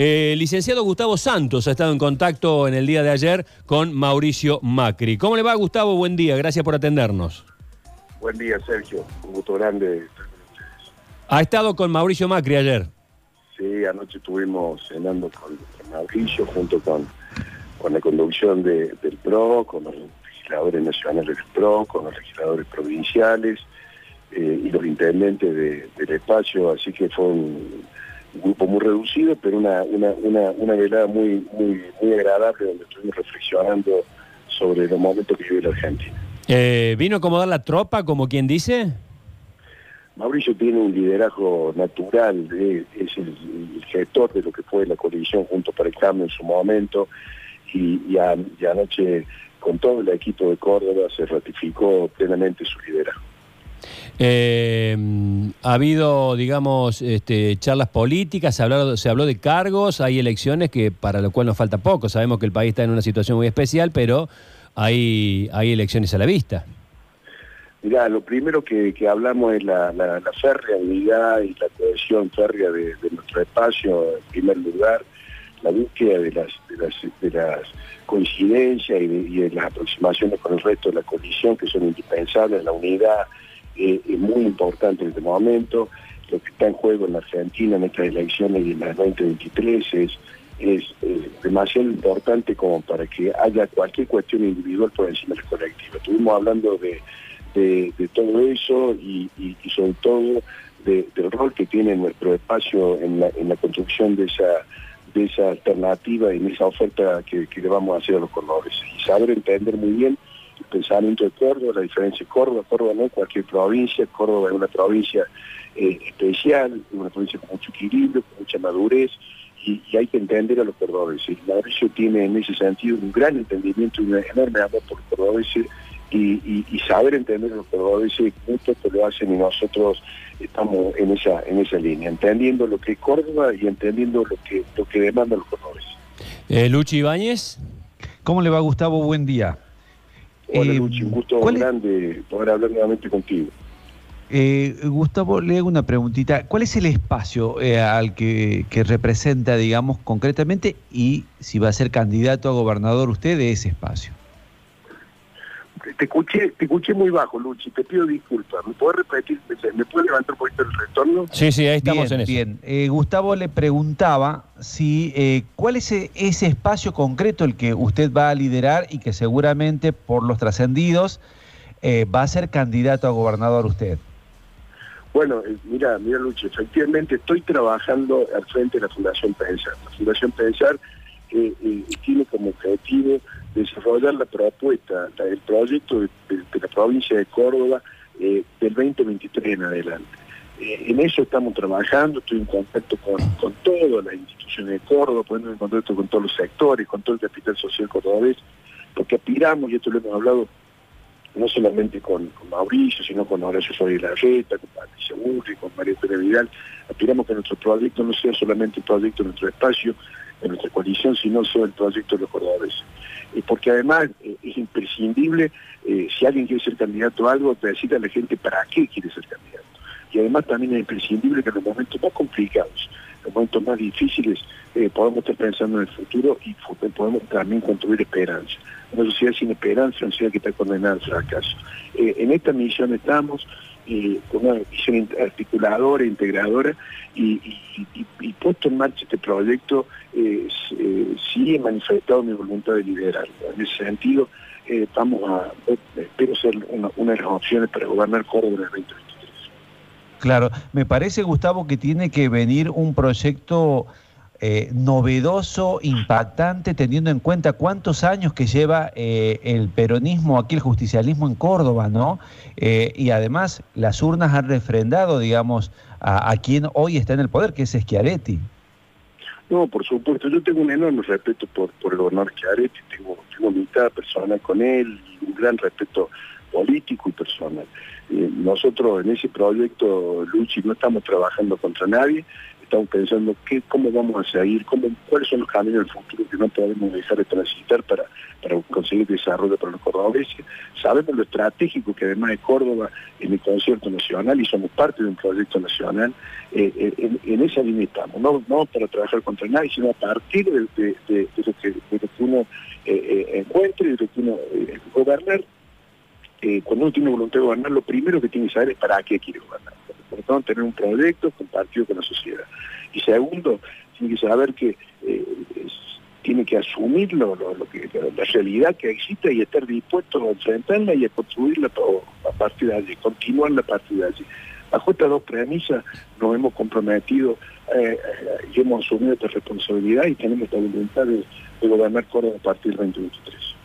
Eh, licenciado Gustavo Santos ha estado en contacto en el día de ayer con Mauricio Macri. ¿Cómo le va, Gustavo? Buen día, gracias por atendernos. Buen día, Sergio. Un gusto grande. ¿Ha estado con Mauricio Macri ayer? Sí, anoche estuvimos cenando con, Mauricio junto con, con la conducción del PRO, con los legisladores nacionales del PRO, con los legisladores provinciales eh, y los intendentes del espacio, así que fue un, grupo muy reducido, pero una, una, una, una velada muy, muy, muy agradable donde estuvimos reflexionando sobre los momentos que vive la Argentina. Eh, ¿Vino a acomodar la tropa, como quien dice? Mauricio tiene un liderazgo natural, es el, gestor de lo que fue la coalición junto para el cambio en su momento y, y anoche con todo el equipo de Córdoba se ratificó plenamente su liderazgo. Eh, ha habido, digamos, este, charlas políticas, se habló, se habló de cargos, hay elecciones que para lo cual nos falta poco. Sabemos que el país está en una situación muy especial, pero hay, hay elecciones a la vista. Mirá, lo primero que, hablamos es la, la, férrea unidad y la cohesión férrea de, nuestro espacio, en primer lugar, la búsqueda de las, de las, coincidencias y de, las aproximaciones con el resto de la coalición que son indispensables, la unidad es muy importante en este momento, lo que está en juego en la Argentina en estas elecciones y en las 2023 es, es demasiado importante como para que haya cualquier cuestión individual por encima del colectivo. Estuvimos hablando de, todo eso y, sobre todo del rol que tiene nuestro espacio en la, construcción de esa de esa alternativa y en esa oferta que, que le vamos a hacer a los colores. Y saber entender muy bien el pensamiento de Córdoba, la diferencia de Córdoba, Córdoba no es cualquier provincia, Córdoba es una provincia eh, especial, una provincia con mucho equilibrio, con mucha madurez, y, hay que entender a los cordobeses. Mauricio tiene en ese sentido un gran entendimiento y un enorme amor por los cordobeses, y, saber entender a los cordobeses, muchos que lo hacen y nosotros estamos en esa, en esa línea, entendiendo lo que es Córdoba y entendiendo lo que, lo que demandan los cordobeses. Eh, Luchi Ibáñez. ¿Cómo le va Gustavo? Buen día. Hola, eh, un gusto grande poder hablar nuevamente contigo. Eh, Gustavo, le hago una preguntita. ¿Cuál es el espacio eh, al que, representa, digamos, concretamente y si va a ser candidato a gobernador usted de ese espacio? te escuché, te escuché muy bajo, Luchi, te pido disculpas. ¿Me puedes repetir? ¿Me puede levantar un Sí, sí, ahí estamos en eso. Bien, eh, Gustavo le preguntaba si eh, cuál es e, ese espacio concreto el que usted va a liderar y que seguramente por los trascendidos eh, va a ser candidato a gobernador usted. Bueno, mira, mira Luchi, efectivamente estoy trabajando al frente de la Fundación Pensar. La Fundación Pensar tiene como objetivo desarrollar la propuesta, el proyecto de, la provincia de Córdoba eh, del 2023 en adelante. Eh, en eso estamos trabajando, estoy en contacto con, con todas las instituciones de Córdoba, poniendo en contacto con todos los sectores, con todo el capital social cordobés, porque aspiramos, y esto lo hemos hablado no solamente con, Mauricio, sino con Horacio Soy Larreta, con Patricia Burri, con María Pérez Vidal, aspiramos que nuestro proyecto no sea solamente un proyecto de nuestro espacio, de nuestra coalición, sino sea el proyecto de los cordobeses porque además eh, es imprescindible, eh, si alguien quiere ser candidato a algo, decirle a la gente para qué quiere ser candidato. Y además también es imprescindible que en los momentos más complicados, en los momentos más difíciles, eh, podamos estar pensando en el futuro y podemos también construir esperanza. Una sociedad sin esperanza, una sociedad que está condenada al fracaso. en esta misión estamos, con una visión articuladora, integradora, y, puesto en marcha este proyecto, eh, eh, sí he manifestado mi voluntad de liderar. En ese sentido, eh, vamos a, espero ser una, de las opciones para gobernar Córdoba en el 2023. Claro, me parece, Gustavo, que tiene que venir un proyecto eh, novedoso, impactante, teniendo en cuenta cuántos años que lleva eh, el peronismo, aquí el justicialismo en Córdoba, ¿no? Eh, y además las urnas han refrendado, digamos, a, quien hoy está en el poder, que es Schiaretti. No, por supuesto, yo tengo un enorme respeto por, por el gobernador Schiaretti, tengo, tengo amistad personal con él un gran respeto político y personal. Nosotros en ese proyecto, Luchi, no estamos trabajando contra nadie, estamos pensando qué, cómo vamos a seguir, cómo, cuáles son los caminos del futuro que no podemos dejar de transitar para, para conseguir desarrollo para los cordobeses. Sabemos lo estratégico que además de Córdoba en el concierto nacional y somos parte de un proyecto nacional, eh, eh, en, esa línea estamos, no, no para trabajar contra nadie, sino a partir de, lo, que, uno eh, encuentre, de lo que uno gobernar. Cuando uno tiene voluntad de gobernar, lo primero que tiene que saber es para qué quiere gobernar por tanto, tener un proyecto compartido con la sociedad. Y segundo, tiene que saber que eh, tiene que asumir lo, que, la realidad que existe y estar dispuesto a enfrentarla y a construirla a partir de allí, continuarla a partir de allí. Bajo estas dos premisas nos hemos comprometido eh, y hemos asumido esta responsabilidad y tenemos esta voluntad de, de gobernar Córdoba a partir del 2023.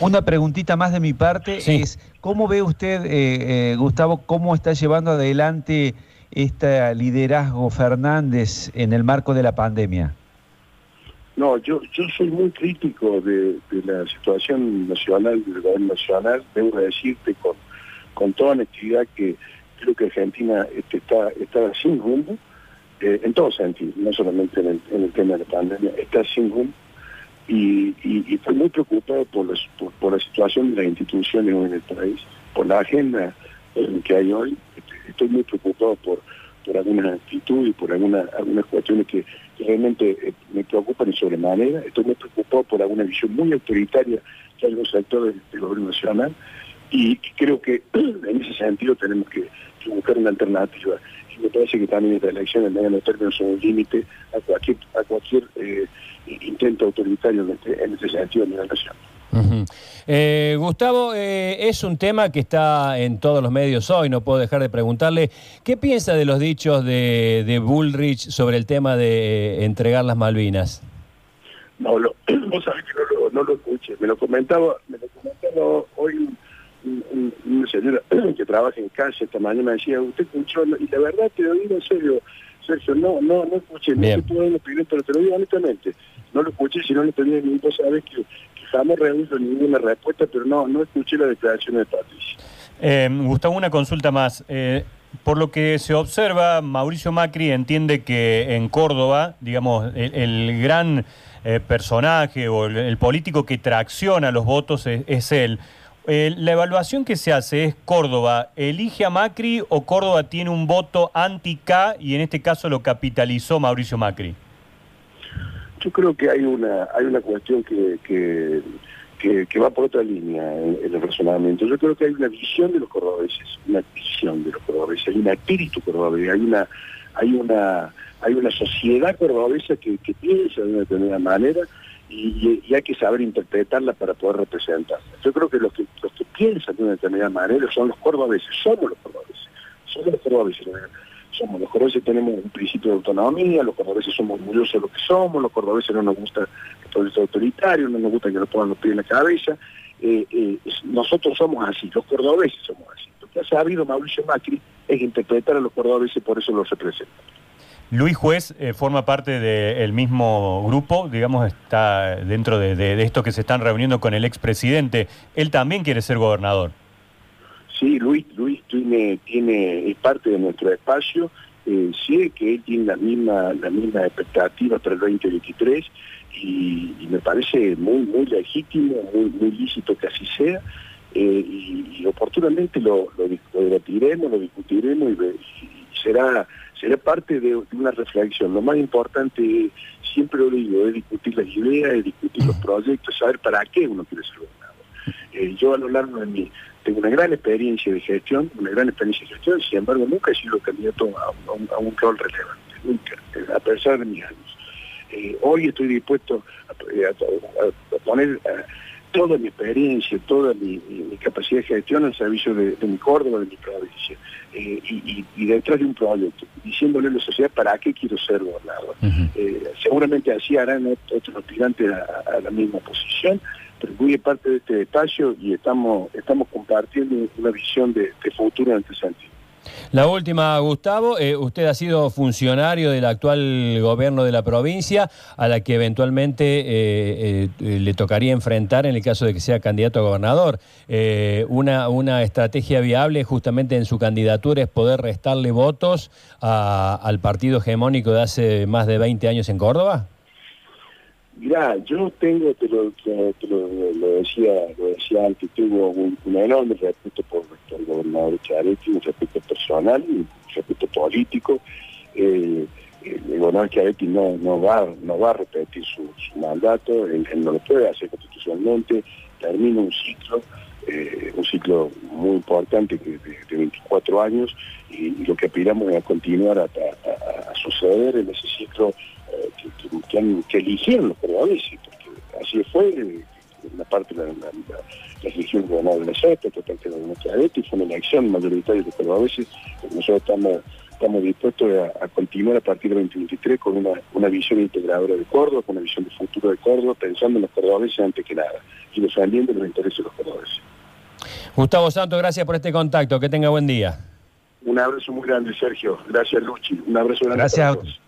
Una preguntita más de mi parte es, ¿cómo ve usted, eh, eh, Gustavo, cómo está llevando adelante este liderazgo Fernández en el marco de la pandemia? No, yo, yo soy muy crítico de, la situación nacional, del gobierno nacional, debo decirte con, con toda honestidad que creo que Argentina este, está, está sin rumbo, eh, en todo sentido, no solamente en el, en el tema de la pandemia, está sin rumbo y, estoy muy preocupado por, la situación de las instituciones en el país, por la agenda que hay hoy. Estoy muy preocupado por, algunas actitudes y por algunas, cuestiones que, realmente eh, me preocupan en sobremanera. Estoy muy preocupado por alguna visión muy autoritaria que hay en los sectores del gobierno nacional y creo que en ese sentido tenemos que, buscar una alternativa. Y me parece que también esta elección en mediano término son un límite a cualquier, a cualquier eh, intento autoritario en este, en este sentido a nivel nacional. Eh, Gustavo, eh, es un tema que está en todos los medios hoy, no puedo dejar de preguntarle, ¿qué piensa de los dichos de, de Bullrich sobre el tema de entregar las Malvinas? No, lo, vos sabés que no lo, no lo escuché, me lo comentaba, me lo comentaba hoy una señora que trabaja en casa esta mañana, me decía, usted escuchó, y la verdad te lo digo en serio, Sergio, no, no, no escuché, no te puedo dar opinión, pero te lo digo honestamente, no lo escuché, si no le pedí ni vos sabés que, que jamás reunido ninguna respuesta, pero no, no escuché la declaración de Patricia. Eh, Gustavo, una consulta más. Eh, por lo que se observa, Mauricio Macri entiende que en Córdoba, digamos, el, gran eh, personaje o el, político que tracciona los votos es él. Eh, la evaluación que se hace es Córdoba, ¿elige a Macri o Córdoba tiene un voto anti-K y en este caso lo capitalizó Mauricio Macri? Yo creo que hay una, hay una cuestión que, que, va por otra línea en, el razonamiento. Yo creo que hay una visión de los cordobeses, una visión de los cordobeses, hay un espíritu cordobés, hay una, hay una, hay una sociedad cordobesa que, que piensa de una determinada manera y, hay que saber interpretarla para poder representarla. Yo creo que los que, los que piensan de una determinada manera son los cordobeses, somos los cordobeses, somos los cordobeses. Somos los cordobeses tenemos un principio de autonomía, los cordobeses somos orgullosos de lo que somos, los cordobeses no nos gusta el proyecto autoritario, no nos gusta que nos pongan los pies en la cabeza. Eh, eh, nosotros somos así, los cordobeses somos así. Lo que ha sabido Mauricio Macri es interpretar a los cordobeses, por eso los representa. Luis Juez eh, forma parte del mismo grupo, digamos, está dentro de, esto que se están reuniendo con el expresidente. Él también quiere ser gobernador. Sí, Luis, Luis tiene, tiene, es parte de nuestro espacio. Eh, sé que él tiene la misma, la misma expectativa para el 2023 y, me parece muy, muy legítimo, muy, muy lícito que así sea. Eh, y, oportunamente lo, lo, debatiremos, lo discutiremos y será será parte de, una reflexión. Lo más importante, siempre lo digo, es discutir las ideas, es discutir los proyectos, saber para qué uno quiere ser gobernador. Eh, yo a lo largo de mi, tengo una gran experiencia de gestión, una gran experiencia de gestión, sin embargo nunca he sido candidato a, un, rol relevante, nunca, a pesar de mis años. Eh, hoy estoy dispuesto a, poner toda mi experiencia, toda mi, capacidad de gestión al servicio de, mi Córdoba, de mi provincia, eh, y, detrás de un proyecto, diciéndole a la sociedad para qué quiero ser gobernador. Eh, seguramente así harán otros aspirantes a, la misma posición, pero muy parte de este espacio y estamos, estamos compartiendo una visión de, de futuro en este sentido. La última, Gustavo, eh, usted ha sido funcionario del actual gobierno de la provincia, a la que eventualmente eh, eh, le tocaría enfrentar en el caso de que sea candidato a gobernador. una, una estrategia viable justamente en su candidatura es poder restarle votos al partido hegemónico de hace más de 20 años en Córdoba. Mirá, yo tengo, te lo, decía, lo decía antes, tengo un, enorme respeto por el gobernador Charetti, un respeto personal, un respeto político. Eh, el gobernador Charetti no, no, va, no va a repetir su, mandato, él, no lo puede hacer constitucionalmente, termina un ciclo, eh, un ciclo muy importante de, 24 años y, lo que aspiramos es a continuar a suceder en ese ciclo que, eligieron los cordobeses, porque así fue la parte de la, la, la, elección gobernador de la SEPA, totalmente de nuestra y fue una elección mayoritaria de los cordobeses, nosotros estamos estamos dispuestos a, continuar a partir del 2023 con una, una visión integradora de Córdoba, con una visión de futuro de Córdoba, pensando en los cordobeses antes que nada, y defendiendo los intereses de los cordobeses. Gustavo Santos, gracias por este contacto, que tenga buen día. Un abrazo muy grande, Sergio. Gracias, Luchi. Un abrazo grande gracias.